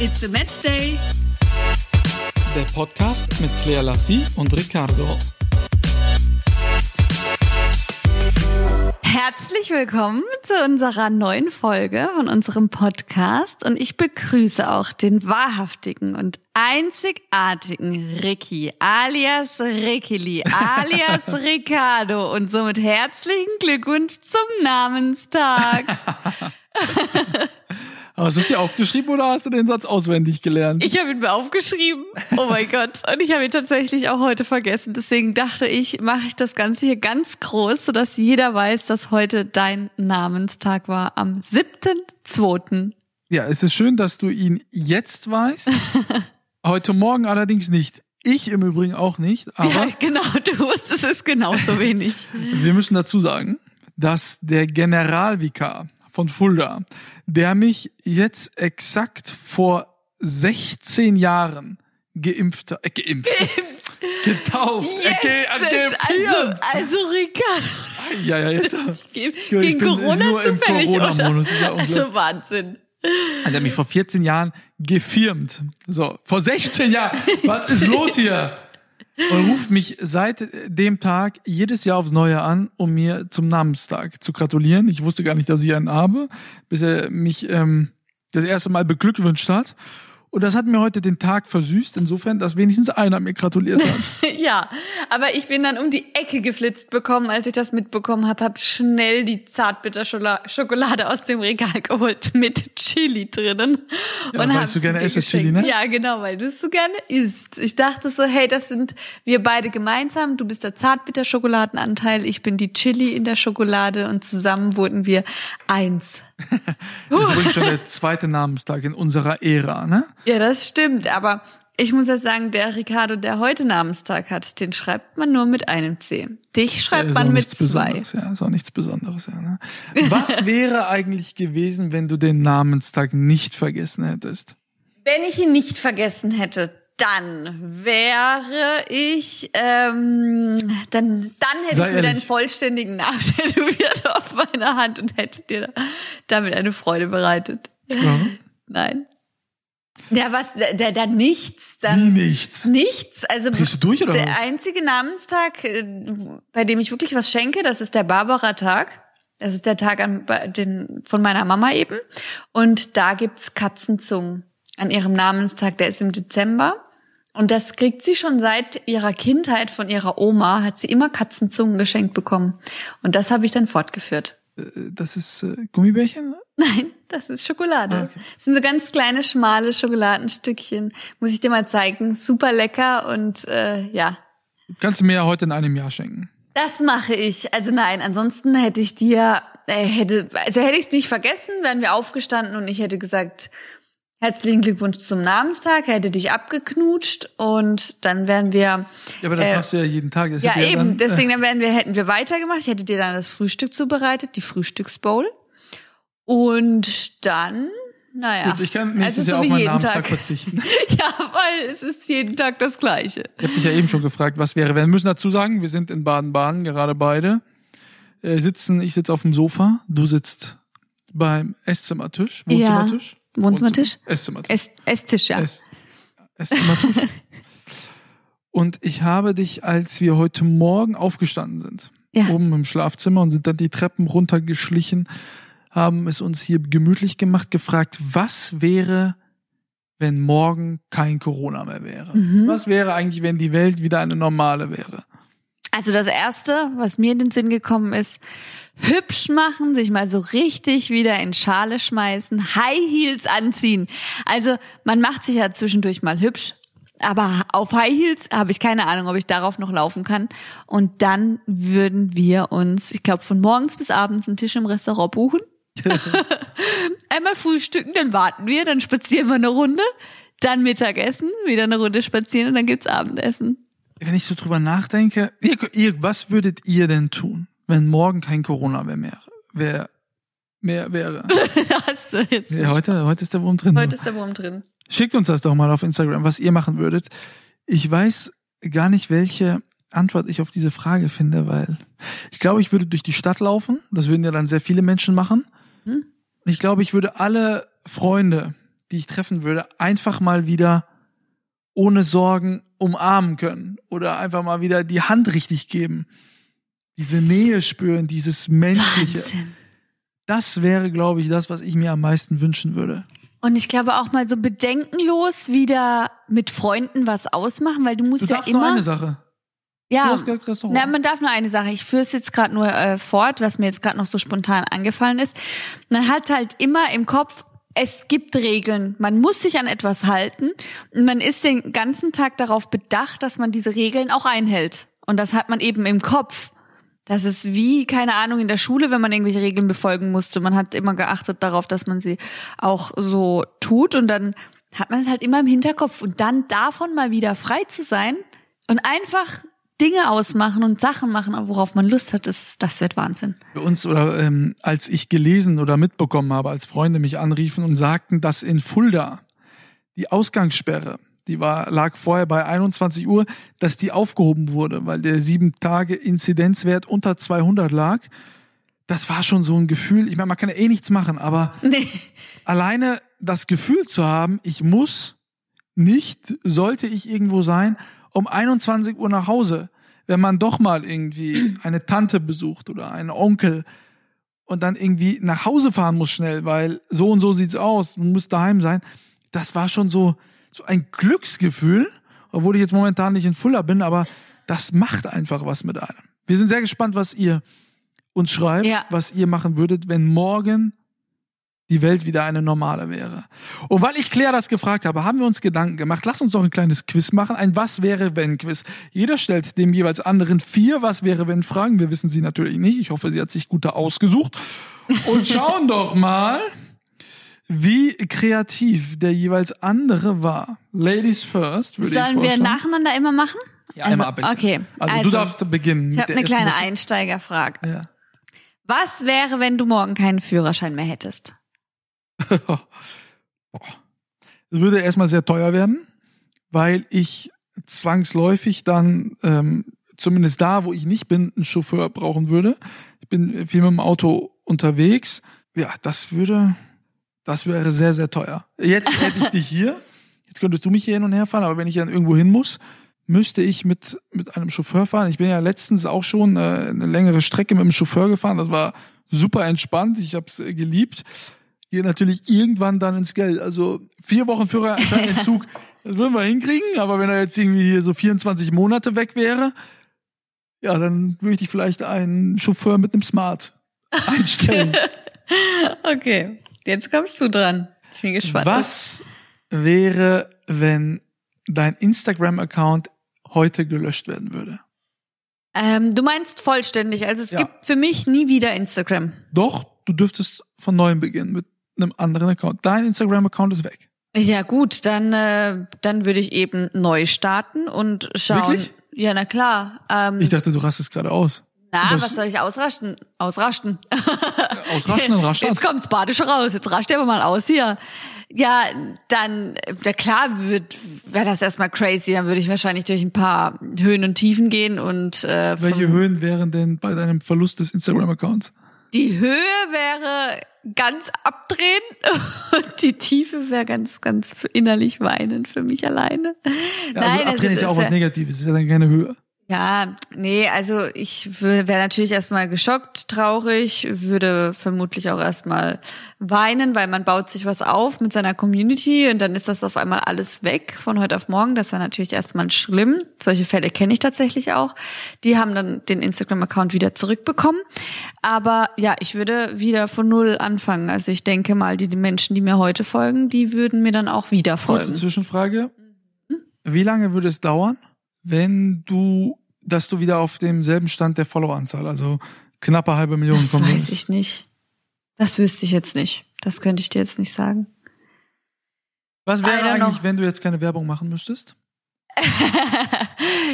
It's a Match Day. Der Podcast mit Claire Lassie und Ricardo. Herzlich willkommen zu unserer neuen Folge von unserem Podcast und ich begrüße auch den wahrhaftigen und einzigartigen Ricky alias Rickili alias Ricardo und somit herzlichen Glückwunsch zum Namenstag. Hast du es dir aufgeschrieben oder hast du den Satz auswendig gelernt? Ich habe ihn mir aufgeschrieben. Oh mein Gott. Und ich habe ihn tatsächlich auch heute vergessen. Deswegen dachte ich, mache ich das Ganze hier ganz groß, sodass jeder weiß, dass heute dein Namenstag war am 7.2. Ja, es ist schön, dass du ihn jetzt weißt. heute Morgen allerdings nicht. Ich im Übrigen auch nicht. Aber ja, genau. Du wusstest es genauso wenig. wir müssen dazu sagen, dass der Generalvikar von Fulda, der mich jetzt exakt vor 16 Jahren geimpft hat, äh, geimpft, getauft, yes, äh, ge, äh, also, also Ricardo. Ja, ja, jetzt. Gegen, gegen Corona zufällig, Corona oder? Ja also Wahnsinn. Er hat mich vor 14 Jahren gefirmt. So, vor 16 Jahren. Was ist los hier? Und ruft mich seit dem Tag jedes Jahr aufs Neue an, um mir zum Namenstag zu gratulieren. Ich wusste gar nicht, dass ich einen habe, bis er mich ähm, das erste Mal beglückwünscht hat. Und das hat mir heute den Tag versüßt, insofern, dass wenigstens einer mir gratuliert hat. ja, aber ich bin dann um die Ecke geflitzt bekommen, als ich das mitbekommen habe, habe schnell die Zartbitter-Schokolade aus dem Regal geholt mit Chili drinnen. Ja, und weil du gerne isst, Chili, ne? Ja, genau, weil du es so gerne isst. Ich dachte so, hey, das sind wir beide gemeinsam. Du bist der Zartbitter-Schokoladenanteil, ich bin die Chili in der Schokolade und zusammen wurden wir eins. das ist übrigens schon der zweite Namenstag in unserer Ära, ne? Ja, das stimmt, aber ich muss ja sagen, der Ricardo, der heute Namenstag hat, den schreibt man nur mit einem C. Dich schreibt man mit zwei. Ja, ist auch nichts Besonderes, ja. Ne? Was wäre eigentlich gewesen, wenn du den Namenstag nicht vergessen hättest? Wenn ich ihn nicht vergessen hätte, dann wäre ich, ähm, dann, dann hätte Sei ich mir deinen vollständigen Namen tätowiert auf meiner Hand und hätte dir damit eine Freude bereitet. Ja. Nein. Ja, was, da, da nichts. Dann Wie nichts? Nichts. Also Drehst du durch oder der was? einzige Namenstag, äh, bei dem ich wirklich was schenke, das ist der Barbara-Tag. Das ist der Tag an, den, von meiner Mama eben. Und da gibt's Katzenzungen an ihrem Namenstag. Der ist im Dezember. Und das kriegt sie schon seit ihrer Kindheit von ihrer Oma, hat sie immer Katzenzungen geschenkt bekommen. Und das habe ich dann fortgeführt. Äh, das ist äh, Gummibärchen? Nein, das ist Schokolade. Ah, okay. Das sind so ganz kleine, schmale Schokoladenstückchen. Muss ich dir mal zeigen. Super lecker und äh, ja. Kannst du mir ja heute in einem Jahr schenken. Das mache ich. Also nein, ansonsten hätte ich dir, äh, hätte, also hätte ich es nicht vergessen, wären wir aufgestanden und ich hätte gesagt, Herzlichen Glückwunsch zum Namenstag. Er hätte dich abgeknutscht und dann wären wir. Ja, aber das äh, machst du ja jeden Tag. Das ja, eben. Ja dann, Deswegen dann wären wir, hätten wir weitergemacht. Ich hätte dir dann das Frühstück zubereitet, die Frühstücksbowl. Und dann, naja. Gut, ich kann nächstes also Jahr auf meinen Namenstag Tag. verzichten. ja, weil es ist jeden Tag das Gleiche. Ich habe dich ja eben schon gefragt, was wäre. Wir müssen dazu sagen, wir sind in Baden-Baden gerade beide. Äh, sitzen, ich sitze auf dem Sofa, du sitzt beim Esszimmertisch, Wohnzimmertisch. Wohnzimmertisch? Esszimmertisch. Ess Esstisch, ja. Ess Esszimmertisch. und ich habe dich, als wir heute Morgen aufgestanden sind, ja. oben im Schlafzimmer und sind dann die Treppen runtergeschlichen, haben es uns hier gemütlich gemacht, gefragt, was wäre, wenn morgen kein Corona mehr wäre? Mhm. Was wäre eigentlich, wenn die Welt wieder eine normale wäre? Also das erste, was mir in den Sinn gekommen ist, hübsch machen, sich mal so richtig wieder in Schale schmeißen, High Heels anziehen. Also man macht sich ja zwischendurch mal hübsch, aber auf High Heels habe ich keine Ahnung, ob ich darauf noch laufen kann. Und dann würden wir uns, ich glaube, von morgens bis abends einen Tisch im Restaurant buchen. Einmal frühstücken, dann warten wir, dann spazieren wir eine Runde, dann Mittagessen, wieder eine Runde spazieren und dann gibt's Abendessen wenn ich so drüber nachdenke, ihr, ihr, was würdet ihr denn tun, wenn morgen kein Corona mehr, mehr, wär, mehr wäre? Hast du jetzt ja, heute, heute ist der Wurm drin. Heute ist der Wurm drin. Schickt uns das doch mal auf Instagram, was ihr machen würdet. Ich weiß gar nicht, welche Antwort ich auf diese Frage finde, weil ich glaube, ich würde durch die Stadt laufen. Das würden ja dann sehr viele Menschen machen. Hm? Ich glaube, ich würde alle Freunde die ich treffen würde, einfach mal wieder ohne Sorgen umarmen können oder einfach mal wieder die Hand richtig geben. Diese Nähe spüren, dieses Menschliche. Wahnsinn. Das wäre, glaube ich, das, was ich mir am meisten wünschen würde. Und ich glaube auch mal so bedenkenlos wieder mit Freunden was ausmachen, weil du musst Du ja darfst nur immer. eine Sache. ja. Na, man darf nur eine Sache. Ich führe es jetzt gerade nur äh, fort, was mir jetzt gerade noch so spontan angefallen ist. Man hat halt immer im Kopf, es gibt Regeln. Man muss sich an etwas halten. Und man ist den ganzen Tag darauf bedacht, dass man diese Regeln auch einhält. Und das hat man eben im Kopf. Das ist wie, keine Ahnung, in der Schule, wenn man irgendwelche Regeln befolgen musste. Man hat immer geachtet darauf, dass man sie auch so tut. Und dann hat man es halt immer im Hinterkopf. Und dann davon mal wieder frei zu sein und einfach Dinge ausmachen und Sachen machen, worauf man Lust hat, das, das wird Wahnsinn. Bei uns oder ähm, als ich gelesen oder mitbekommen habe, als Freunde mich anriefen und sagten, dass in Fulda die Ausgangssperre, die war lag vorher bei 21 Uhr, dass die aufgehoben wurde, weil der sieben Tage Inzidenzwert unter 200 lag. Das war schon so ein Gefühl. Ich meine, man kann ja eh nichts machen, aber Nee. alleine das Gefühl zu haben, ich muss nicht, sollte ich irgendwo sein, um 21 Uhr nach Hause, wenn man doch mal irgendwie eine Tante besucht oder einen Onkel und dann irgendwie nach Hause fahren muss schnell, weil so und so sieht's aus, man muss daheim sein. Das war schon so, so ein Glücksgefühl, obwohl ich jetzt momentan nicht in Fuller bin, aber das macht einfach was mit einem. Wir sind sehr gespannt, was ihr uns schreibt, Ja. was ihr machen würdet, wenn morgen die Welt wieder eine normale wäre. Und weil ich Claire das gefragt habe, haben wir uns Gedanken gemacht. Lass uns doch ein kleines Quiz machen. Ein Was wäre wenn Quiz. Jeder stellt dem jeweils anderen vier Was wäre wenn Fragen. Wir wissen sie natürlich nicht. Ich hoffe, sie hat sich gute ausgesucht. Und schauen doch mal, wie kreativ der jeweils andere war. Ladies first, würde ich Sollen wir nacheinander immer machen? ja, einmal also, abwechseln. okay, Also, du also, darfst beginnen. Ich habe eine kleine Einsteigerfrage. Ja. Was wäre, wenn du morgen keinen Führerschein mehr hättest? Es würde erstmal sehr teuer werden, weil ich zwangsläufig dann, ähm, zumindest da, wo ich nicht bin, einen Chauffeur brauchen würde. Ich bin viel mit dem Auto unterwegs. Ja, das würde, das wäre sehr, sehr teuer. Jetzt hätte ich dich hier. Jetzt könntest du mich hier hin und her fahren, aber wenn ich dann irgendwo hin muss, müsste ich mit, mit einem Chauffeur fahren. Ich bin ja letztens auch schon äh, eine längere Strecke mit dem Chauffeur gefahren. Das war super entspannt. Ich habe es geliebt. Hier natürlich irgendwann dann ins Geld. Also vier Wochen Führerscheinentzug, das würden wir hinkriegen. Aber wenn er jetzt irgendwie hier so 24 Monate weg wäre, ja, dann würde ich dich vielleicht einen Chauffeur mit einem Smart einstellen. Okay, jetzt kommst du dran. Ich bin gespannt. Was wäre, wenn dein Instagram-Account heute gelöscht werden würde? Ähm, du meinst vollständig. Also es Ja. gibt für mich nie wieder Instagram. Doch, du dürftest von neuem beginnen mit einem anderen Account. Dein Instagram-Account ist weg. Ja gut, dann äh, dann würde ich eben neu starten und schauen. Wirklich? Ja, na klar. Ähm, Ich dachte, du rastest gerade aus. na, was- soll ich ausrasten? Ausrasten. Ausraschen und rasch Jetzt kommt's Badische raus. Jetzt rascht aber mal aus hier. Ja, dann, ja klar, wird wäre das erstmal crazy. Dann würde ich wahrscheinlich durch ein paar Höhen und Tiefen gehen und äh, Welche Höhen wären denn bei deinem Verlust des Instagram-Accounts? Die Höhe wäre ganz abdrehen und die Tiefe wäre ganz, ganz innerlich weinen für mich alleine. Ja, also das Abdrehen ist ja auch was Negatives, ist ja dann keine Höhe. Ja, nee, also ich wäre natürlich erstmal geschockt, traurig, würde vermutlich auch erstmal weinen, weil man baut sich was auf mit seiner Community und dann ist das auf einmal alles weg von heute auf morgen. Das war natürlich erstmal schlimm. Solche Fälle kenne ich tatsächlich auch. Die haben dann den Instagram-Account wieder zurückbekommen. Aber ja, ich würde wieder von null anfangen. Also ich denke mal, die, die Menschen, die mir heute folgen, die würden mir dann auch wieder Kurze folgen. Zwischenfrage. Wie lange würde es dauern, wenn du, dass du wieder auf demselben Stand der Followeranzahl, also knappe halbe Million Das weiß ich nicht. Das wüsste ich jetzt nicht. Das könnte ich dir jetzt nicht sagen. Was wäre eigentlich, know. wenn du jetzt keine Werbung machen müsstest?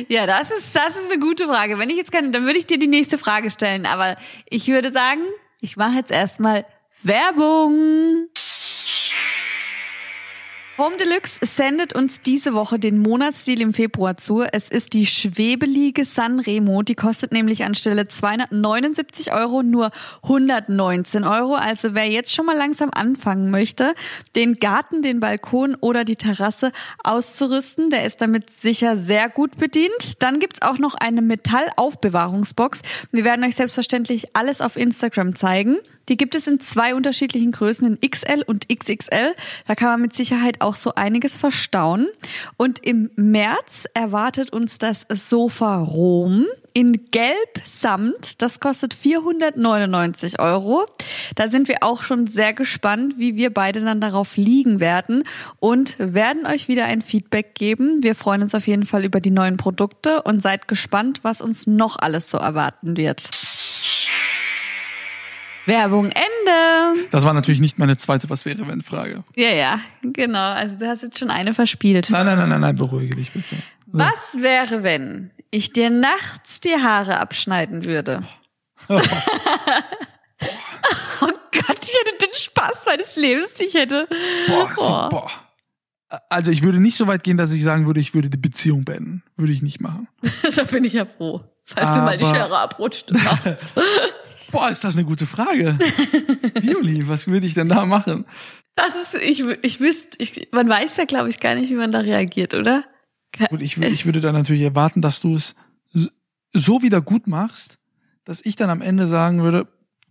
ja, das ist, das ist eine gute Frage. Wenn ich jetzt kann, dann würde ich dir die nächste Frage stellen. Aber ich würde sagen, ich mache jetzt erstmal Werbung. Home Deluxe sendet uns diese Woche den Monatsdeal im Februar zu. Es ist die schwebelige Sanremo. Die kostet nämlich anstelle 279 Euro nur 119 Euro. Also wer jetzt schon mal langsam anfangen möchte, den Garten, den Balkon oder die Terrasse auszurüsten, der ist damit sicher sehr gut bedient. Dann gibt's auch noch eine Metallaufbewahrungsbox. Wir werden euch selbstverständlich alles auf Instagram zeigen. Die gibt es in zwei unterschiedlichen Größen, in XL und XXL. Da kann man mit Sicherheit auch so einiges verstauen. Und im März erwartet uns das Sofa Rom in Gelb Samt. Das kostet 499 Euro. Da sind wir auch schon sehr gespannt, wie wir beide dann darauf liegen werden und werden euch wieder ein Feedback geben. Wir freuen uns auf jeden Fall über die neuen Produkte und seid gespannt, was uns noch alles so erwarten wird. Werbung Ende. Das war natürlich nicht meine zweite Was wäre wenn Frage. Ja, ja, genau. Also du hast jetzt schon eine verspielt. Nein, nein, nein, nein, nein beruhige dich bitte. So. Was wäre, wenn ich dir nachts die Haare abschneiden würde? oh Gott, ich hätte den Spaß meines Lebens, ich hätte. Boah, so, boah. Also ich würde nicht so weit gehen, dass ich sagen würde, ich würde die Beziehung beenden. Würde ich nicht machen. da bin ich ja froh. Falls Aber, du mal die Schere abrutscht nachts. Boah, ist das eine gute Frage. Juli, was würde ich denn da machen? Das ist, ich, ich wüsste, ich, man weiß ja, glaube ich, gar nicht, wie man da reagiert, oder? Gut, ich, ich würde da natürlich erwarten, dass du es so wieder gut machst, dass ich dann am Ende sagen würde,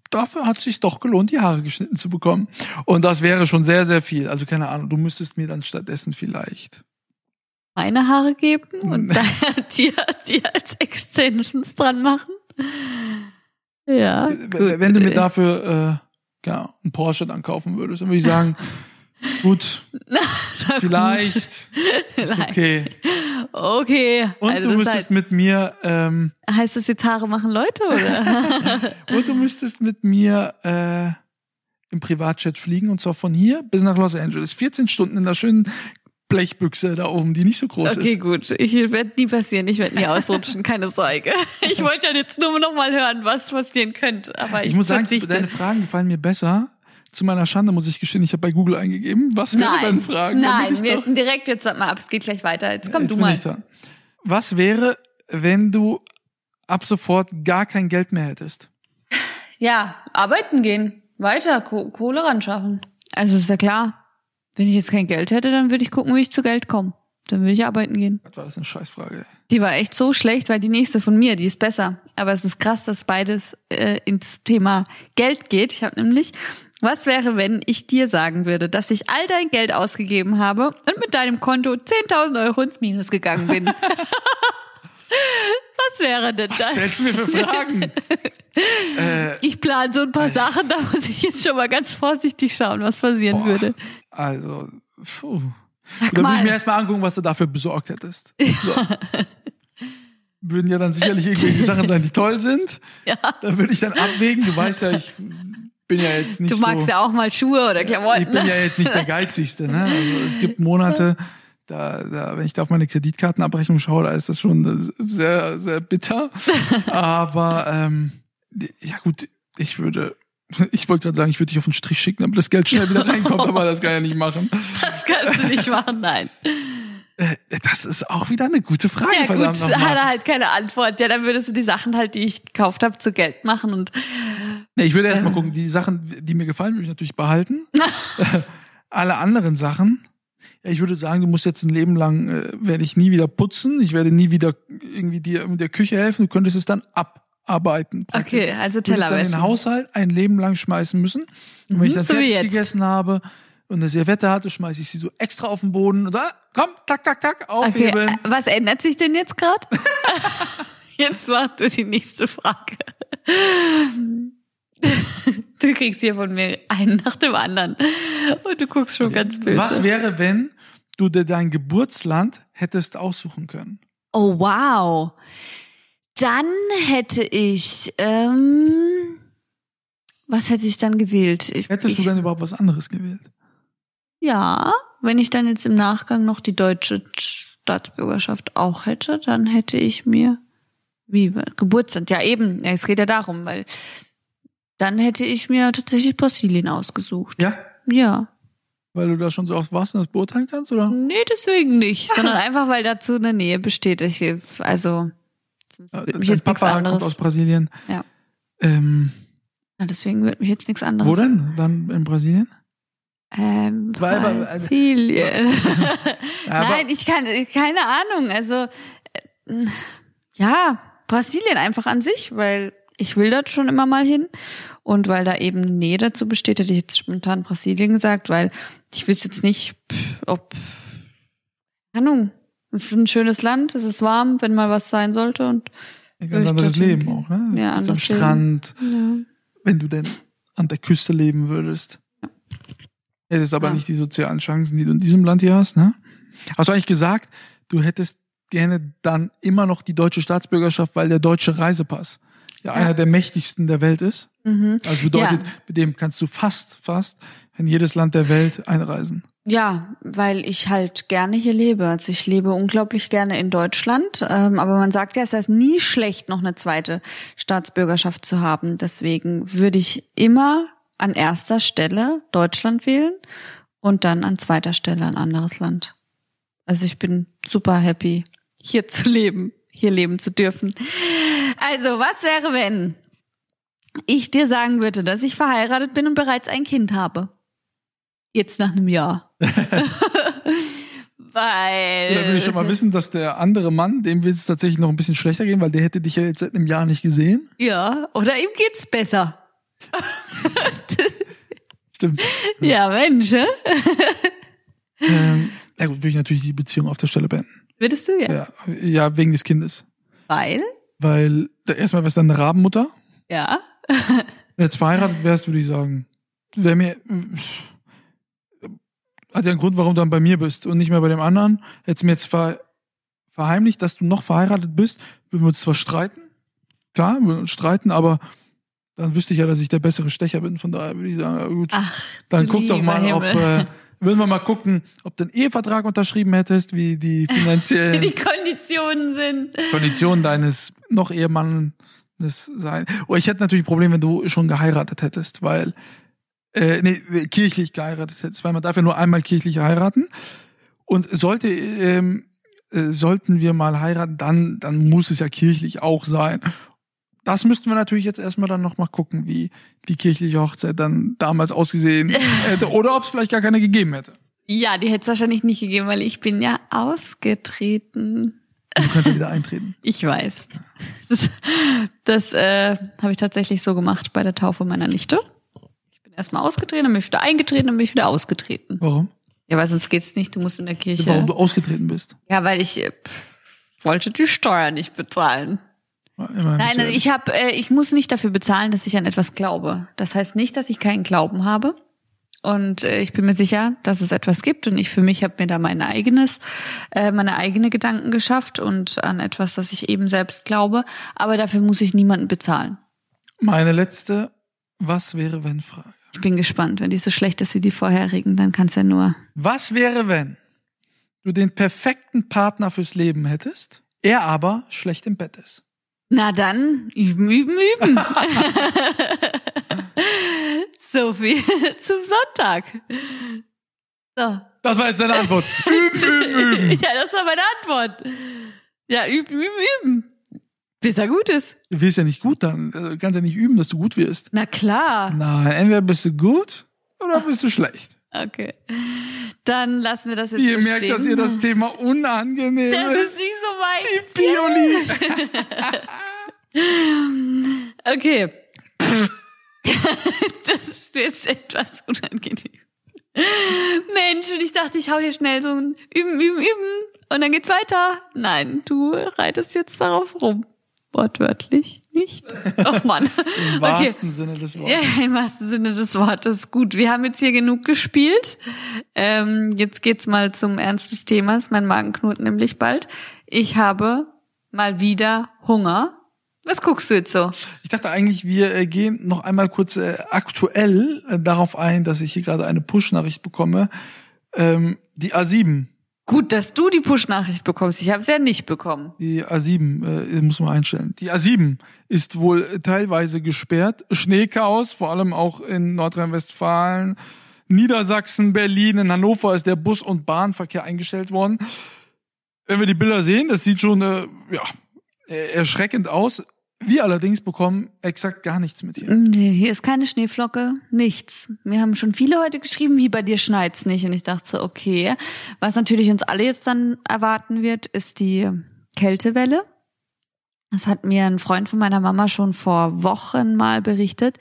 dafür hat es sich doch gelohnt, die Haare geschnitten zu bekommen. Und das wäre schon sehr, sehr viel. Also keine Ahnung, du müsstest mir dann stattdessen vielleicht meine Haare geben und dir, dir als Extensions dran machen. Ja. Gut, wenn du mir dafür äh, ja, einen Porsche dann kaufen würdest, dann würde ich sagen, gut, vielleicht ist okay. Okay. Und also du müsstest heißt, mit mir. Ähm, heißt das jetzt Haare machen Leute oder? und du müsstest mit mir äh, im Privatchat fliegen und zwar von hier bis nach Los Angeles. 14 Stunden in der schönen Blechbüchse da oben, die nicht so groß okay, ist. Okay, gut. Ich werde nie passieren. Ich werde nie ausrutschen. Keine Sorge. Ich wollte ja jetzt nur noch mal hören, was passieren könnte. Aber ich, ich muss sagen, deine Fragen gefallen mir besser. Zu meiner Schande muss ich gestehen, ich habe bei Google eingegeben. Was wäre deine Frage? Nein, wir sind direkt jetzt mal ab. Es geht gleich weiter. Jetzt komm jetzt du mal. Was wäre, wenn du ab sofort gar kein Geld mehr hättest? Ja, arbeiten gehen. Weiter, Kohle ran schaffen. Also ist ja klar. Wenn ich jetzt kein Geld hätte, dann würde ich gucken, wie ich zu Geld komme. Dann würde ich arbeiten gehen. Was war das eine Scheißfrage? Ey. Die war echt so schlecht, weil die nächste von mir, die ist besser. Aber es ist krass, dass beides äh, ins Thema Geld geht. Ich habe nämlich, was wäre, wenn ich dir sagen würde, dass ich all dein Geld ausgegeben habe und mit deinem Konto 10.000 Euro ins Minus gegangen bin? Was wäre denn das? Was stellst du mir für Fragen? äh, ich plane so ein paar Sachen, da muss ich jetzt schon mal ganz vorsichtig schauen, was passieren boah, würde. Also, puh. Sag dann würde ich mir erstmal angucken, was du dafür besorgt hättest. So. Würden ja dann sicherlich irgendwelche Sachen sein, die toll sind. Ja. Dann würde ich dann abwägen. Du weißt ja, ich bin ja jetzt nicht Du magst so, ja auch mal Schuhe oder Klamotten. Ich bin ja jetzt nicht der geizigste. Ne? Also es gibt Monate, da, da, wenn ich da auf meine Kreditkartenabrechnung schaue, da ist das schon sehr, sehr bitter. Aber ähm, ja gut, ich würde, ich wollte gerade sagen, ich würde dich auf den Strich schicken, damit das Geld schnell wieder reinkommt, aber das kann ich ja nicht machen. Das kannst du nicht machen, nein. Äh, das ist auch wieder eine gute Frage, ja, verdammt gut, hat er halt keine Antwort. Ja, dann würdest du die Sachen halt, die ich gekauft habe, zu Geld machen und. Nee, ich würde erst mal äh. gucken, die Sachen, die mir gefallen, würde ich natürlich behalten. Alle anderen Sachen ich würde sagen, du musst jetzt ein Leben lang, äh, werde ich nie wieder putzen, ich werde nie wieder irgendwie dir in der Küche helfen, du könntest es dann abarbeiten. Praktisch. Okay, also Teller Du dann den Haushalt ein Leben lang schmeißen müssen. Und wenn mhm, ich dann so fertig gegessen habe und eine Servette hatte, schmeiße ich sie so extra auf den Boden und sage, komm, tak, tak, tak, aufheben. Okay, äh, was ändert sich denn jetzt gerade? jetzt machst du die nächste Frage. Du kriegst hier von mir einen nach dem anderen. Und du guckst schon ganz böse. Was wäre, wenn du dir dein Geburtsland hättest aussuchen können? Oh, wow. Dann hätte ich, ähm, was hätte ich dann gewählt? Ich, Hättest ich, du dann überhaupt was anderes gewählt? Ja, wenn ich dann jetzt im Nachgang noch die deutsche Staatsbürgerschaft auch hätte, dann hätte ich mir wie Geburtsland. Ja, eben. Es geht ja darum, weil dann hätte ich mir tatsächlich Brasilien ausgesucht. Ja? Ja. Weil du da schon so oft warst und das beurteilen kannst, oder? Nee, deswegen nicht, sondern einfach, weil dazu eine Nähe besteht. Ich, also, sonst würde mich jetzt nichts Papa kommt aus anderes. Brasilien. Ja. Ähm, Ja, deswegen würde mich jetzt nichts anderes. wo denn? Dann in Brasilien? Ähm, Weil- weil- Brasilien. Nein, ich kann, keine Ahnung. Also, äh, ja, Brasilien einfach an sich, weil ich will dort schon immer mal hin. Und weil da eben eine Nähe dazu besteht, hätte ich jetzt spontan Brasilien gesagt, weil ich wüsste jetzt nicht, ob, Ahnung, es ist ein schönes Land, es ist warm, wenn mal was sein sollte und Ein ganz anderes Leben auch, ne? Du Ja, bist am. Strand, ja. wenn du denn an der Küste leben würdest. Hättest aber Ja. nicht die sozialen Chancen, die du in diesem Land hier hast, ne? Hast du eigentlich gesagt, du hättest gerne dann immer noch die deutsche Staatsbürgerschaft, weil der deutsche Reisepass ja, Ja. einer der mächtigsten der Welt ist? Mhm. Also bedeutet, Ja. mit dem kannst du fast, fast in jedes Land der Welt einreisen. Ja, weil ich halt gerne hier lebe. Also ich lebe unglaublich gerne in Deutschland. Ähm, aber man sagt ja, es ist nie schlecht, noch eine zweite Staatsbürgerschaft zu haben. Deswegen würde ich immer an erster Stelle Deutschland wählen und dann an zweiter Stelle ein anderes Land. Also ich bin super happy, hier zu leben, hier leben zu dürfen. Also, was wäre, wenn ich dir sagen würde, dass ich verheiratet bin und bereits ein Kind habe? Jetzt nach einem Jahr. Weil. Da will ich schon mal wissen, dass der andere Mann, dem will es tatsächlich noch ein bisschen schlechter gehen, weil der hätte dich ja jetzt seit einem Jahr nicht gesehen. Ja, oder ihm geht's besser. Stimmt. Ja, Mensch, ähm, ja gut, würde ich natürlich die Beziehung auf der Stelle beenden. Würdest du ja? Ja, ja wegen des Kindes. Weil? Weil erstmal wärst du eine Rabenmutter. Ja. Wenn du jetzt verheiratet wärst, würde ich sagen, wäre mir hat ja einen Grund, warum du dann bei mir bist und nicht mehr bei dem anderen. Hättest du mir jetzt ver, verheimlicht, dass du noch verheiratet bist, würden wir uns zwar streiten. Klar, wir würden uns streiten, aber dann wüsste ich ja, dass ich der bessere Stecher bin. Von daher würde ich sagen, ja, gut, Ach, dann guck doch mal, ob Himmel. äh, würden wir mal gucken, ob du einen Ehevertrag unterschrieben hättest, wie die Wie finanziellen die Konditionen sind. Konditionen deines noch Ehemannes sein. Oh, ich hätte natürlich ein Problem, wenn du schon geheiratet hättest, weil äh, nee, kirchlich geheiratet hättest, weil man darf ja nur einmal kirchlich heiraten. Und sollte ähm, äh, sollten wir mal heiraten, dann dann muss es ja kirchlich auch sein. Das müssten wir natürlich jetzt erstmal dann noch mal gucken, wie die kirchliche Hochzeit dann damals ausgesehen hätte oder ob es vielleicht gar keine gegeben hätte. Ja, die hätte es wahrscheinlich nicht gegeben, weil ich bin ja ausgetreten. Du kannst ja wieder eintreten. Ich weiß. Das, das äh, habe ich tatsächlich so gemacht bei der Taufe meiner Nichte. Erstmal ausgetreten, dann bin ich wieder eingetreten, dann bin ich wieder ausgetreten. Warum? Ja, weil sonst geht's nicht, du musst in der Kirche. Warum du ausgetreten bist? Ja, weil ich äh, pff, wollte die Steuer nicht bezahlen. Immerhin Nein, also ich habe, äh, ich muss nicht dafür bezahlen, dass ich an etwas glaube. Das heißt nicht, dass ich keinen Glauben habe. Und äh, ich bin mir sicher, dass es etwas gibt. Und ich für mich habe mir da mein eigenes, äh, meine eigene Gedanken geschafft und an etwas, das ich eben selbst glaube. Aber dafür muss ich niemanden bezahlen. Meine letzte Was wäre wenn Frage. Ich bin gespannt. Wenn die so schlecht ist wie die vorherigen, dann kann es ja nur. Was wäre wenn du den perfekten Partner fürs Leben hättest, er aber schlecht im Bett ist? Na dann, üben, üben, üben. so viel zum Sonntag. So. Das war jetzt deine Antwort. üben, üben, üben. Ja, das war meine Antwort. Ja, üben, üben, üben. Bis er gut ist. Du wirst ja nicht gut dann. Du kannst ja nicht üben, dass du gut wirst. Na klar. Nein, entweder bist du gut oder bist du schlecht. Okay. Dann lassen wir das jetzt Ihr so merkt, stehen. dass ihr das Thema unangenehm das ist ist. nicht so Die weit. Bioli. Okay. das ist jetzt etwas unangenehm. Mensch, und ich dachte, ich hau hier schnell so ein Üben, Üben, Üben und dann geht's weiter. Nein, du reitest jetzt darauf rum. Wortwörtlich nicht. Ach Mann. Im wahrsten Sinne des Wortes. Ja, im wahrsten Sinne des Wortes. Gut, wir haben jetzt hier genug gespielt. Ähm, jetzt geht's mal zum Ernst des Themas. Mein Magen knurrt nämlich bald. Ich habe mal wieder Hunger. Was guckst du jetzt so? Ich dachte eigentlich, wir äh, gehen noch einmal kurz äh, aktuell äh, darauf ein, dass ich hier gerade eine Push-Nachricht bekomme. Ähm, die A7. Gut, dass du die Push-Nachricht bekommst. Ich habe es ja nicht bekommen. Die A7 äh, muss man einstellen. Die A7 ist wohl teilweise gesperrt. Schneechaos, vor allem auch in Nordrhein-Westfalen, Niedersachsen, Berlin, in Hannover ist der Bus- und Bahnverkehr eingestellt worden. Wenn wir die Bilder sehen, das sieht schon äh, ja, erschreckend aus. Wir allerdings bekommen exakt gar nichts mit hier. Nee, hier ist keine Schneeflocke, nichts. Wir haben schon viele heute geschrieben, wie bei dir schneit's nicht. Und ich dachte so, okay. Was natürlich uns alle jetzt dann erwarten wird, ist die Kältewelle. Das hat mir ein Freund von meiner Mama schon vor Wochen mal berichtet,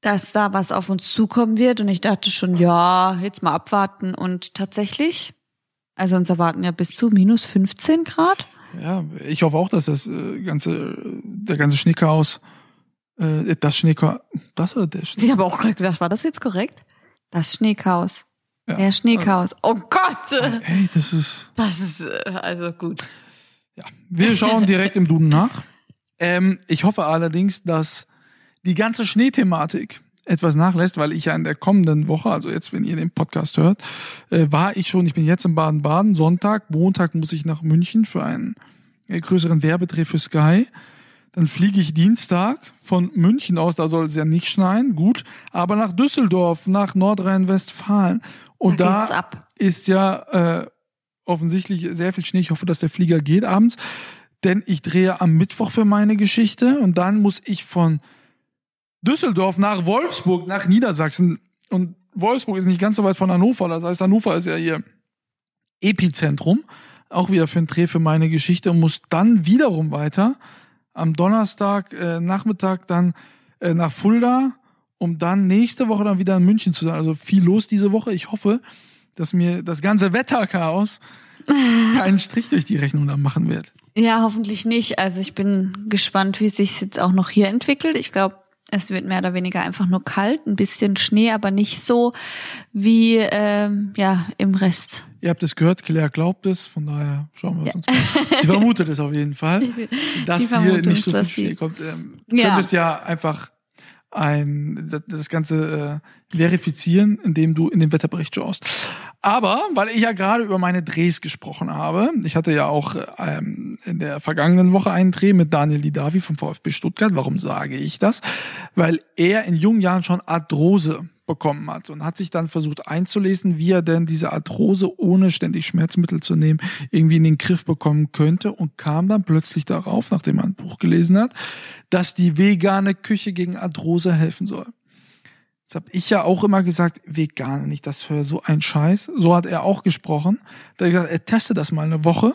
dass da was auf uns zukommen wird. Und ich dachte schon, ja, jetzt mal abwarten. Und tatsächlich, also uns erwarten ja bis zu minus 15 Grad. Ja, ich hoffe auch, dass das äh, ganze, der ganze Schneechaos, äh, das Schneechaos, das oder der Ich habe auch gerade gedacht, war das jetzt korrekt? Das Schneechaos. Ja. Der Schneechaos. Oh Gott! Ey, das ist. Das ist äh, also gut. Ja, wir schauen direkt im Duden nach. Ähm, ich hoffe allerdings, dass die ganze Schneethematik etwas nachlässt, weil ich ja in der kommenden Woche, also jetzt, wenn ihr den Podcast hört, äh, war ich schon, ich bin jetzt in Baden-Baden, Sonntag, Montag muss ich nach München für einen äh, größeren Werbedreh für Sky. Dann fliege ich Dienstag von München aus, da soll es ja nicht schneien, gut, aber nach Düsseldorf, nach Nordrhein-Westfalen. Und Da da, ist ja äh, offensichtlich sehr viel Schnee. Ich hoffe, dass der Flieger geht abends, denn ich drehe am Mittwoch für meine Geschichte und dann muss ich von Düsseldorf nach Wolfsburg, nach Niedersachsen. Und Wolfsburg ist nicht ganz so weit von Hannover. Das heißt, Hannover ist ja hier Epizentrum. Auch wieder für einen Dreh für meine Geschichte und muss dann wiederum weiter am Donnerstag äh, Nachmittag dann äh, nach Fulda, um dann nächste Woche dann wieder in München zu sein. Also viel los diese Woche. Ich hoffe, dass mir das ganze Wetterchaos keinen Strich durch die Rechnung dann machen wird. Ja, hoffentlich nicht. Also ich bin gespannt, wie es sich jetzt auch noch hier entwickelt. Ich glaube, es wird mehr oder weniger einfach nur kalt, ein bisschen Schnee, aber nicht so wie ähm, ja im Rest. Ihr habt es gehört, Claire glaubt es, von daher schauen wir es uns mal. Sie vermutet es auf jeden Fall, dass hier nicht so viel Schnee kommt. Ähm, Du Ja. könntest ja einfach ein, das- Ganze äh, verifizieren, indem du in den Wetterbericht schaust. Aber, weil ich ja gerade über meine Drehs gesprochen habe, ich hatte ja auch ähm, in der vergangenen Woche einen Dreh mit Daniel Didavi vom VfB Stuttgart. Warum sage ich das? Weil er in jungen Jahren schon Arthrose bekommen hat und hat sich dann versucht einzulesen, wie er denn diese Arthrose ohne ständig Schmerzmittel zu nehmen irgendwie in den Griff bekommen könnte und kam dann plötzlich darauf, nachdem er ein Buch gelesen hat, dass die vegane Küche gegen Arthrose helfen soll. Jetzt habe ich ja auch immer gesagt, vegan, nicht das für so ein Scheiß. So hat er auch gesprochen. Da hat er gesagt, er teste das mal eine Woche.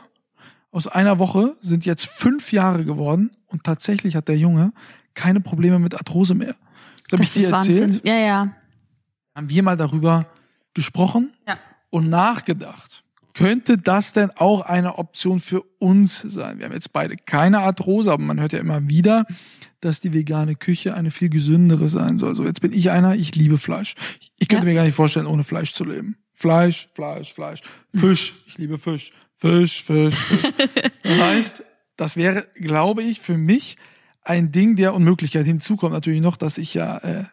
Aus einer Woche sind jetzt fünf Jahre geworden und tatsächlich hat der Junge keine Probleme mit Arthrose mehr. Das habe ich dir erzählt. Ja, ja. Haben wir mal darüber gesprochen Ja. und nachgedacht. Könnte das denn auch eine Option für uns sein? Wir haben jetzt beide keine Arthrose, aber man hört ja immer wieder, dass die vegane Küche eine viel gesündere sein soll. So, jetzt bin ich einer, ich liebe Fleisch. Ich könnte Ja. mir gar nicht vorstellen, ohne Fleisch zu leben. Fleisch, Fleisch, Fleisch. Fisch, ich liebe Fisch. Fisch, Fisch, Fisch. Das heißt, das wäre, glaube ich, für mich ein Ding der Unmöglichkeit. Hinzu kommt natürlich noch, dass ich ja äh,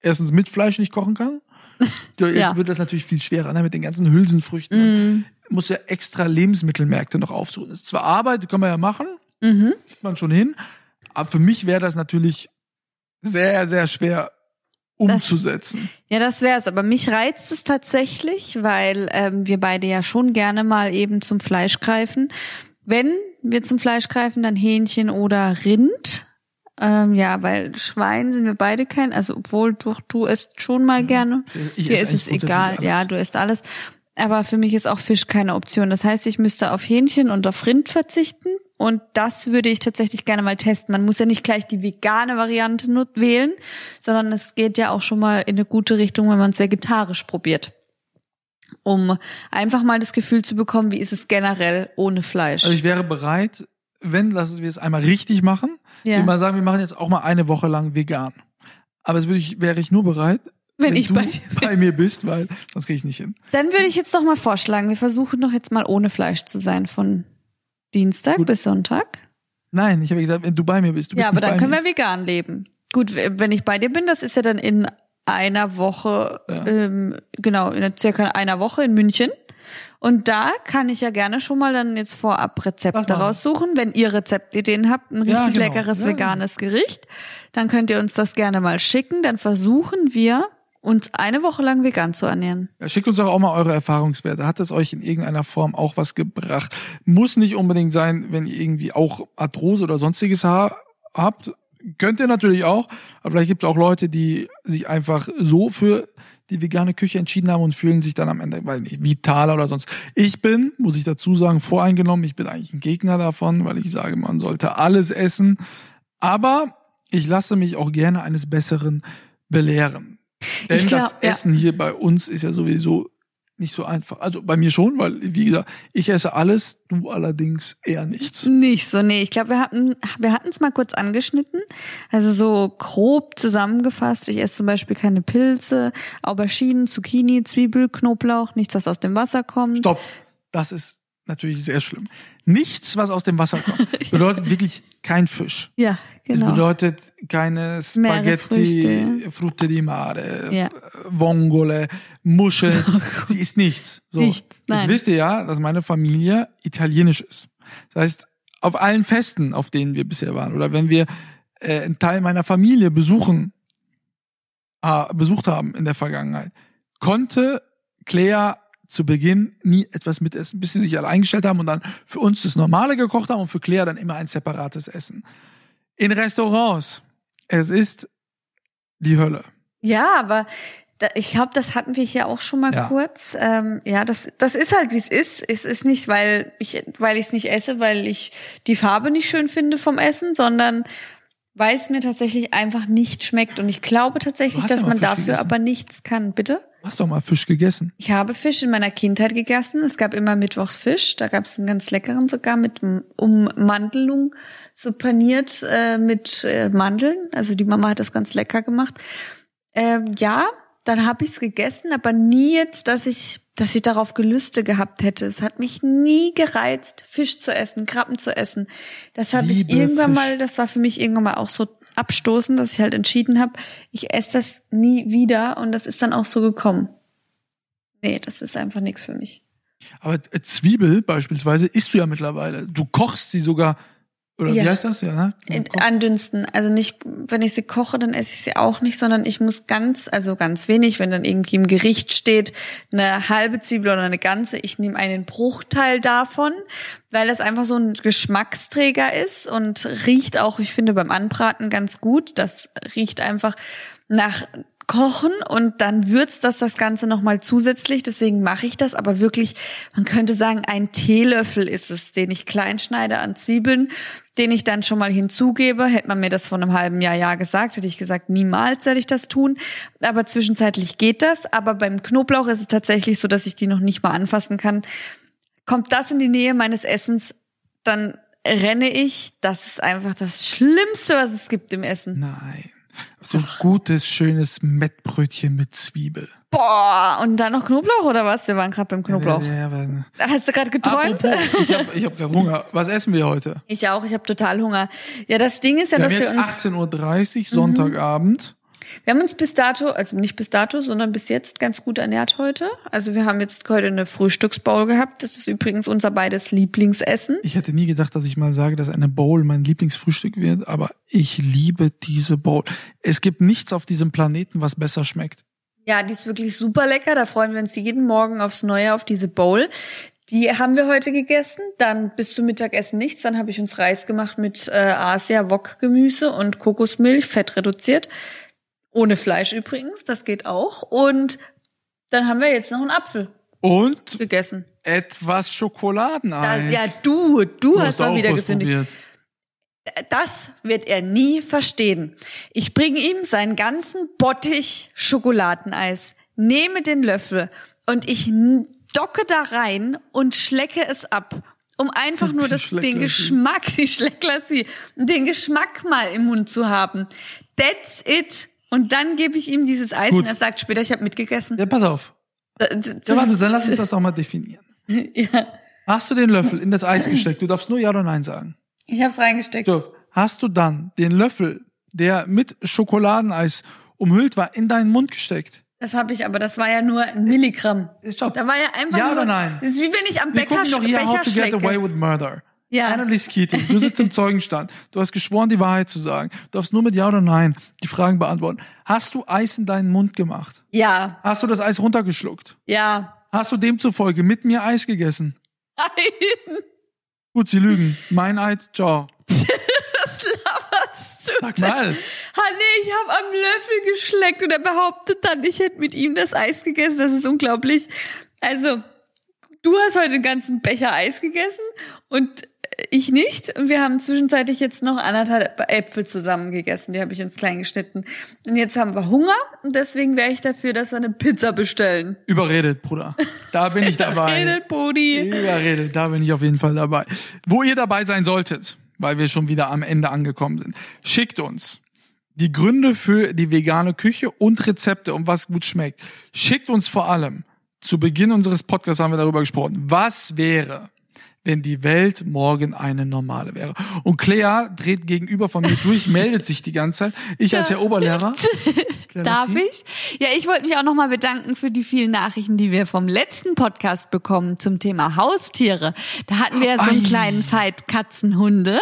erstens mit Fleisch nicht kochen kann. Ja, Jetzt Ja. wird das natürlich viel schwerer, ne? mit den ganzen Hülsenfrüchten. Mhm. Muss ja extra Lebensmittelmärkte noch aufsuchen. Das ist zwar Arbeit, kann man ja machen, Mhm. kriegt man schon hin, aber für mich wäre das natürlich sehr, sehr schwer umzusetzen. Ja, das wär's. Aber mich reizt es tatsächlich, weil ähm, wir beide ja schon gerne mal eben zum Fleisch greifen. Wenn wir zum Fleisch greifen, dann Hähnchen oder Rind. Ähm, ja, weil Schwein sind wir beide kein, also obwohl doch du isst schon mal gerne. Ich Hier esse ist es egal, alles. ja, du isst alles. Aber für mich ist auch Fisch keine Option. Das heißt, ich müsste auf Hähnchen und auf Rind verzichten. Und das würde ich tatsächlich gerne mal testen. Man muss ja nicht gleich die vegane Variante nut- wählen, sondern es geht ja auch schon mal in eine gute Richtung, wenn man es vegetarisch probiert. Um einfach mal das Gefühl zu bekommen, wie ist es generell ohne Fleisch. Also ich wäre bereit, wenn lassen wir es einmal richtig machen, Ja. mal sagen, wir machen jetzt auch mal eine Woche lang vegan. Aber es würde ich, wäre ich nur bereit, Wenn ich du bei dir bei mir bist, weil sonst kriege ich nicht hin. Dann würde ich jetzt doch mal vorschlagen, wir versuchen doch jetzt mal ohne Fleisch zu sein von Dienstag Gut. bis Sonntag. Nein, ich habe gesagt, wenn du bei mir bist. Du bist Ja, aber dann können mir. wir vegan leben. Gut, wenn ich bei dir bin, das ist ja dann in einer Woche, Ja. ähm, genau, in circa einer Woche in München. Und da kann ich ja gerne schon mal dann jetzt vorab Rezepte raussuchen. Wenn ihr Rezeptideen habt, ein Ja, richtig genau. leckeres Ja, veganes Gericht, dann könnt ihr uns das gerne mal schicken. Dann versuchen wir uns eine Woche lang vegan zu ernähren. Ja, schickt uns doch auch mal eure Erfahrungswerte. Hat es euch in irgendeiner Form auch was gebracht? Muss nicht unbedingt sein, wenn ihr irgendwie auch Arthrose oder sonstiges ha habt. Könnt ihr natürlich auch. Aber vielleicht gibt es auch Leute, die sich einfach so für die vegane Küche entschieden haben und fühlen sich dann am Ende, weiß nicht, vitaler oder sonst. Ich bin, muss ich dazu sagen, voreingenommen. Ich bin eigentlich ein Gegner davon, weil ich sage, man sollte alles essen. Aber ich lasse mich auch gerne eines Besseren belehren. Denn glaub, das ja. Essen hier bei uns ist ja sowieso nicht so einfach. Also bei mir schon, weil, wie gesagt, ich esse alles, du allerdings eher nichts. Nicht so, nee. Ich glaube, wir hatten wir hatten es mal kurz angeschnitten. Also so grob zusammengefasst. Ich esse zum Beispiel keine Pilze, Auberginen, Zucchini, Zwiebel, Knoblauch, nichts, was aus dem Wasser kommt. Stopp. Das ist natürlich sehr schlimm. Nichts, was aus dem Wasser kommt, bedeutet wirklich kein Fisch. Ja, Es genau. bedeutet keine Spaghetti. Frutte di Mare, Ja. Vongole, Muscheln. Sie ist nichts. So. Jetzt nein. wisst ihr ja, dass meine Familie italienisch ist. Das heißt, auf allen Festen, auf denen wir bisher waren, oder wenn wir äh, einen Teil meiner Familie besuchen, äh, besucht haben in der Vergangenheit, konnte Claire zu Beginn nie etwas mitessen, bis sie sich alle eingestellt haben und dann für uns das Normale gekocht haben und für Claire dann immer ein separates Essen. In Restaurants, es ist die Hölle. Ja, aber da, ich glaube, das hatten wir hier auch schon mal Ja. kurz. Ähm, ja, das, das ist halt, wie es ist. Es ist nicht, weil ich weil ich es nicht esse, weil ich die Farbe nicht schön finde vom Essen, sondern weil es mir tatsächlich einfach nicht schmeckt. Und ich glaube tatsächlich, dass ja man dafür gegessen. aber nichts kann. Bitte? Du hast doch mal Fisch gegessen. Ich habe Fisch in meiner Kindheit gegessen. Es gab immer Mittwochs Fisch. Da gab es einen ganz leckeren sogar mit Ummandelung, so paniert äh, mit äh, Mandeln. Also die Mama hat das ganz lecker gemacht. Ähm, ja, dann habe ich es gegessen, aber nie jetzt, dass ich, dass ich darauf Gelüste gehabt hätte. Es hat mich nie gereizt, Fisch zu essen, Krabben zu essen. Das habe ich irgendwann Fisch. mal, das war für mich irgendwann mal auch so abstoßend, dass ich halt entschieden habe, ich esse das nie wieder und das ist dann auch so gekommen. Nee, das ist einfach nichts für mich. Aber Zwiebel beispielsweise isst du ja mittlerweile. Du kochst sie sogar, oder Ja. wie heißt das? Ja, ne? Andünsten. Also nicht, wenn ich sie koche, dann esse ich sie auch nicht, sondern ich muss ganz, also ganz wenig, wenn dann irgendwie im Gericht steht, eine halbe Zwiebel oder eine ganze, ich nehme einen Bruchteil davon, weil das einfach so ein Geschmacksträger ist und riecht auch, ich finde, beim Anbraten ganz gut. Das riecht einfach nach kochen und dann würzt das das Ganze nochmal zusätzlich. Deswegen mache ich das. Aber wirklich, man könnte sagen, ein Teelöffel ist es, den ich klein schneide an Zwiebeln, den ich dann schon mal hinzugebe. Hätte man mir das vor einem halben Jahr, Jahr gesagt, hätte ich gesagt, niemals werde ich das tun. Aber zwischenzeitlich geht das. Aber beim Knoblauch ist es tatsächlich so, dass ich die noch nicht mal anfassen kann. Kommt das in die Nähe meines Essens, dann renne ich. Das ist einfach das Schlimmste, was es gibt im Essen. Nein. So ein gutes, schönes Mettbrötchen mit Zwiebel. Boah, und dann noch Knoblauch oder was? Wir waren gerade beim Knoblauch. Ja, ja, ja. Hast du gerade geträumt? Apropos, ich habe ich hab gerade Hunger. Was essen wir heute? Ich auch, ich habe total Hunger. Ja, das Ding ist ja, Wir haben dass jetzt wir uns, 18.30 Uhr, Sonntagabend. Wir haben uns bis dato, also nicht bis dato, sondern bis jetzt ganz gut ernährt heute. Also wir haben jetzt heute eine Frühstücksbowl gehabt. Das ist übrigens unser beides Lieblingsessen. Ich hätte nie gedacht, dass ich mal sage, dass eine Bowl mein Lieblingsfrühstück wird, aber ich liebe diese Bowl. Es gibt nichts auf diesem Planeten, was besser schmeckt. Ja, die ist wirklich super lecker. Da freuen wir uns jeden Morgen aufs Neue auf diese Bowl. Die haben wir heute gegessen. Dann bis zum Mittagessen nichts. Dann habe ich uns Reis gemacht mit äh, Asia Wok Gemüse und Kokosmilch, fett reduziert. Ohne Fleisch übrigens, das geht auch. Und dann haben wir jetzt noch einen Apfel Und gegessen. etwas Da, Schokoladeneis. ja, du, du, Du hast mal wieder gesündigt. Das wird er nie verstehen. Ich bringe ihm seinen ganzen Bottich Schokoladeneis, nehme den Löffel und ich docke da rein und schlecke es ab. Um einfach nur das, den. Geschmack, die Schlecklassi, den Geschmack mal im Mund zu haben. That's it. Und dann gebe ich ihm dieses Eis Gut. und er sagt später, ich habe mitgegessen. Ja, pass auf. Das- das- Ja, warte, dann lass uns das doch mal definieren. ja. Hast du den Löffel in das Eis gesteckt? Du darfst nur Ja oder Nein sagen. Ich habe es reingesteckt. So, hast du dann den Löffel, der mit Schokoladeneis umhüllt war, in deinen Mund gesteckt? Das habe ich, aber das war ja nur ein Milligramm. Stopp. Da war ja einfach Ja nur. oder nein? Das ist wie wenn ich am Wir Bäcker, doch hier How Becher to Get. Away with Murder. Ja. Annelies Keating, du sitzt im Zeugenstand. Du hast geschworen, die Wahrheit zu sagen. Du darfst nur mit Ja oder Nein die Fragen beantworten. Hast du Eis in deinen Mund gemacht? Ja, Hast du das Eis runtergeschluckt? ja. Hast du demzufolge mit mir Eis gegessen? Nein, Gut, sie lügen. Mein Eid, ciao. was laberst du Sag mal. Nee, ich habe am Löffel geschleckt und er behauptet dann, ich hätte mit ihm das Eis gegessen. Das ist unglaublich. Also, du hast heute den ganzen Becher Eis gegessen und ich nicht. Und wir haben zwischenzeitlich jetzt noch anderthalb Äpfel zusammen gegessen. Die habe ich uns klein geschnitten. Und jetzt haben wir Hunger und deswegen wäre ich dafür, dass wir eine Pizza bestellen. Überredet, Bruder. Da bin ich dabei. Redet, Bodi. Überredet, da bin ich auf jeden Fall dabei. Wo ihr dabei sein solltet, weil wir schon wieder am Ende angekommen sind, schickt uns die Gründe für die vegane Küche und Rezepte, um was gut schmeckt. Schickt uns vor allem, zu Beginn unseres Podcasts haben wir darüber gesprochen, was wäre, wenn die Welt morgen eine normale wäre. Und Clea dreht gegenüber von mir durch, meldet sich die ganze Zeit. Ich als Herr Oberlehrer. Darf ich? Ja, ich wollte mich auch nochmal bedanken für die vielen Nachrichten, die wir vom letzten Podcast bekommen zum Thema Haustiere. Da hatten wir ja so einen Ei. kleinen Fight Katzenhunde.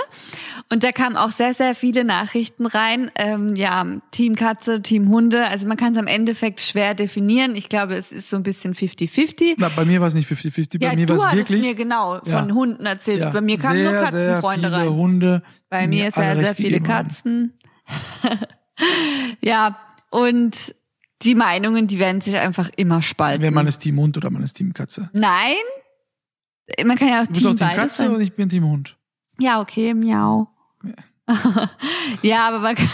Und da kamen auch sehr, sehr viele Nachrichten rein. Ähm, ja, Team Katze, Team Hunde. Also man kann es am Endeffekt schwer definieren. Ich glaube, es ist so ein bisschen 50-50. Na, bei mir war es nicht 50-50, bei Ja, mir war es wirklich. mir genau von Ja. Hunden erzählt. Ja, Bei mir kamen sehr, nur Katzenfreunde sehr viele rein. Hunde, Bei mir sehr, sehr viele. Katzen. ja, und die Meinungen, die werden sich einfach immer spalten. Wer man ist Team Hund oder man ist Team Katze. Nein? Man kann ja auch Du bist Team auch Team Katze sein. und ich bin Team Hund. Ja, okay, miau. ja, aber man kann,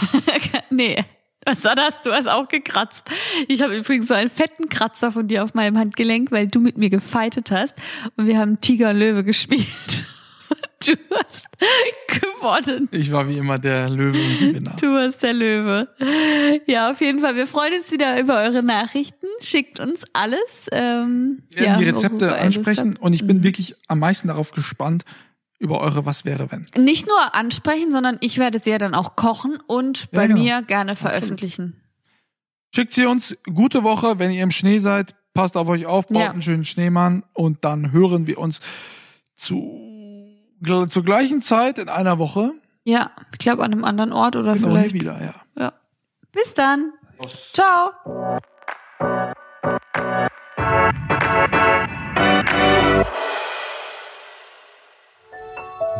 nee. Was war das? Du hast auch gekratzt. Ich habe übrigens so einen fetten Kratzer von dir auf meinem Handgelenk, weil du mit mir gefightet hast und wir haben Tiger und Löwe gespielt. Du hast gewonnen. Ich war wie immer der Löwe und Gewinner. Du hast der Löwe. Ja, auf jeden Fall. Wir freuen uns wieder über eure Nachrichten. Schickt uns alles. Ähm, Wir werden ja, die Rezepte ansprechen und ich bin wirklich am meisten darauf gespannt über eure Was wäre wenn. Nicht nur ansprechen, sondern ich werde sie ja dann auch kochen und Ja, bei genau. mir gerne veröffentlichen. Schickt sie uns. Gute Woche, wenn ihr im Schnee seid. Passt auf euch auf, baut Ja. einen schönen Schneemann und dann hören wir uns zu, zur gleichen Zeit in einer Woche. Ja, ich glaube an einem anderen Ort oder Genau vielleicht. wieder, ja. Ja. Bis dann. Ciao.